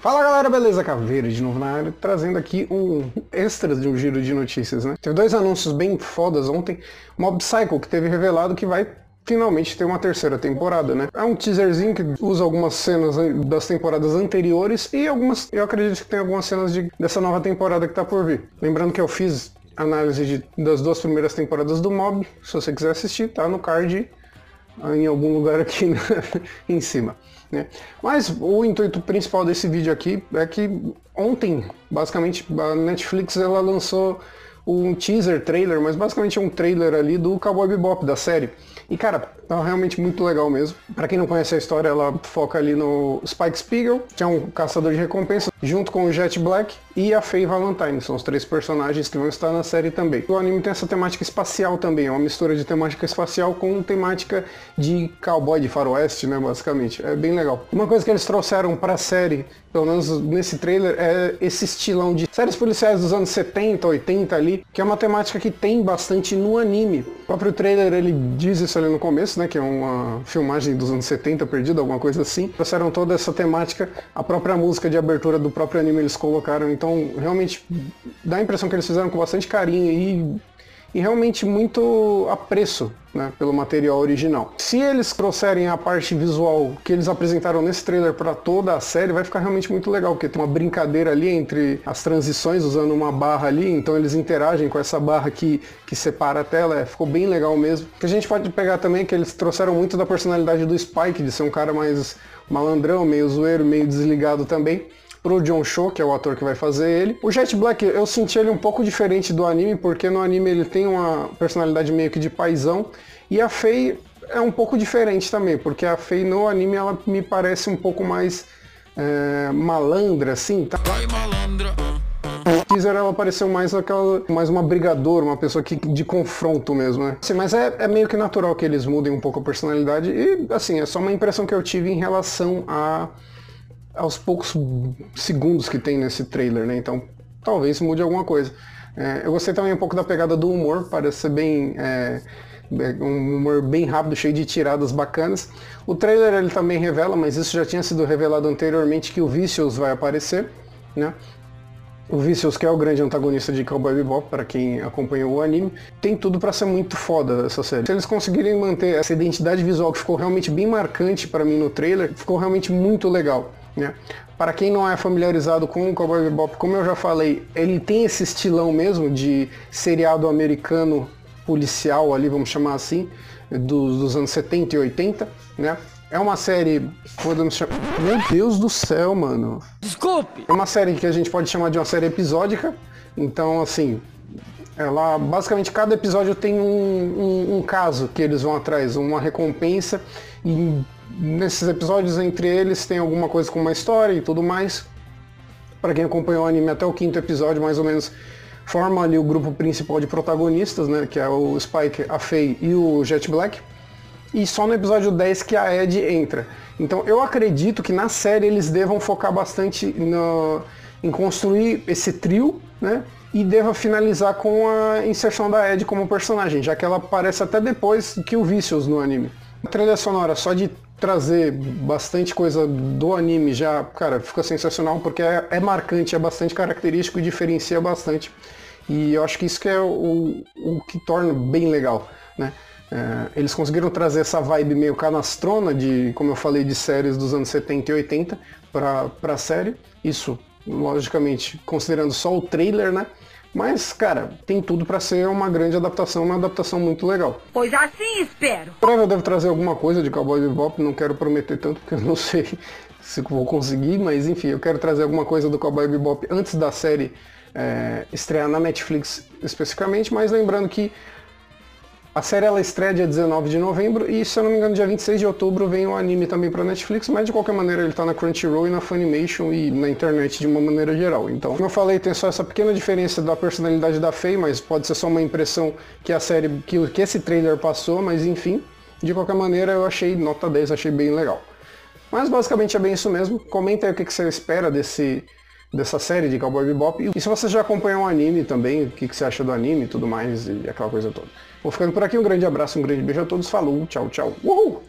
Fala galera, beleza? Caveira de novo na área, trazendo aqui um extra de um giro de notícias, né? Teve dois anúncios bem fodas ontem. Mob Psycho, que teve revelado que vai finalmente ter uma terceira temporada, né? É um teaserzinho que usa algumas cenas das temporadas anteriores e algumas, eu acredito que tem algumas cenas de, dessa nova temporada que tá por vir. Lembrando que eu fiz análise de, das duas primeiras temporadas do Mob, se você quiser assistir, tá no card em algum lugar aqui né? em cima. Né? Mas o intuito principal desse vídeo aqui é que ontem, basicamente, a Netflix ela lançou um teaser trailer, mas basicamente é um trailer ali do Cowboy Bebop da série. E cara, tá realmente muito legal mesmo. Para quem não conhece a história, ela foca ali no Spike Spiegel, que é um caçador de recompensas, junto com o Jet Black e a Faye Valentine. São os três personagens que vão estar na série também. O anime tem essa temática espacial também, é uma mistura de temática espacial com temática de cowboy de faroeste, né, basicamente. É bem legal. Uma coisa que eles trouxeram para a série, pelo menos nesse trailer, é esse estilão de séries policiais dos anos 70, 80 ali, que é uma temática que tem bastante no anime. O próprio trailer ele diz isso ali no começo, né? Que é uma filmagem dos anos 70 perdida, alguma coisa assim. Trouxeram toda essa temática, a própria música de abertura do próprio anime eles colocaram, então realmente dá a impressão que eles fizeram com bastante carinho e e realmente muito apreço né, pelo material original. Se eles trouxerem a parte visual que eles apresentaram nesse trailer para toda a série, vai ficar realmente muito legal, porque tem uma brincadeira ali entre as transições, usando uma barra ali, então eles interagem com essa barra que, que separa a tela, é, ficou bem legal mesmo. O que a gente pode pegar também é que eles trouxeram muito da personalidade do Spike, de ser um cara mais malandrão, meio zoeiro, meio desligado também pro John Cho, que é o ator que vai fazer ele. O Jet Black, eu senti ele um pouco diferente do anime, porque no anime ele tem uma personalidade meio que de paisão, e a Faye é um pouco diferente também, porque a Faye no anime ela me parece um pouco mais é, malandra, assim, tá? Vai malandra. No teaser ela pareceu mais aquela, mais uma brigadora, uma pessoa que, de confronto mesmo, né? Assim, mas é, é, meio que natural que eles mudem um pouco a personalidade e, assim, é só uma impressão que eu tive em relação a aos poucos segundos que tem nesse trailer, né? Então talvez mude alguma coisa. É, eu gostei também um pouco da pegada do humor, parece ser bem. É, é, um humor bem rápido, cheio de tiradas bacanas. O trailer ele também revela, mas isso já tinha sido revelado anteriormente, que o Vicious vai aparecer, né? O Vicious, que é o grande antagonista de Cowboy Bebop, para quem acompanhou o anime, tem tudo para ser muito foda essa série. Se eles conseguirem manter essa identidade visual que ficou realmente bem marcante para mim no trailer, ficou realmente muito legal. Né? Para quem não é familiarizado com o Cowboy Bebop, como eu já falei, ele tem esse estilão mesmo de seriado americano policial ali, vamos chamar assim, dos, dos anos 70 e 80, né? É uma série, podemos chamar... Meu Deus do céu, mano. Desculpe! É uma série que a gente pode chamar de uma série episódica, então assim, ela basicamente cada episódio tem um, um, um caso que eles vão atrás, uma recompensa e nesses episódios, entre eles, tem alguma coisa com uma história e tudo mais. Para quem acompanhou o anime até o quinto episódio, mais ou menos, forma ali o grupo principal de protagonistas, né? Que é o Spike, a Faye e o Jet Black. E só no episódio 10 que a Ed entra. Então eu acredito que na série eles devam focar bastante no, em construir esse trio, né? E deva finalizar com a inserção da Ed como personagem, já que ela aparece até depois que o Vicious no anime. A trilha sonora só de trazer bastante coisa do anime já, cara, fica sensacional porque é, é, marcante, é bastante característico e diferencia bastante. E eu acho que isso que é o, o que torna bem legal, né? É, eles conseguiram trazer essa vibe meio canastrona de, como eu falei, de séries dos anos 70 e 80 para a série. Isso, logicamente, considerando só o trailer, né? Mas, cara, tem tudo para ser uma grande adaptação, uma adaptação muito legal. Pois assim espero. Breve eu devo trazer alguma coisa de Cowboy Bebop, não quero prometer tanto porque eu não sei se vou conseguir, mas enfim, eu quero trazer alguma coisa do Cowboy Bebop antes da série é, estrear na Netflix especificamente, mas lembrando que a série ela estreia dia 19 de novembro e, se eu não me engano, dia 26 de outubro vem o anime também para Netflix, mas de qualquer maneira ele está na Crunchyroll e na Funimation e na internet de uma maneira geral. Então, como eu falei, tem só essa pequena diferença da personalidade da Faye, mas pode ser só uma impressão que a série, que, que esse trailer passou, mas enfim, de qualquer maneira eu achei nota 10, achei bem legal. Mas basicamente é bem isso mesmo. Comenta aí o que, que você espera desse dessa série de Cowboy Bebop. E se você já acompanhou o anime também, o que, que você acha do anime e tudo mais, e aquela coisa toda. Vou ficando por aqui, um grande abraço, um grande beijo a todos, falou, tchau, tchau. Uhul!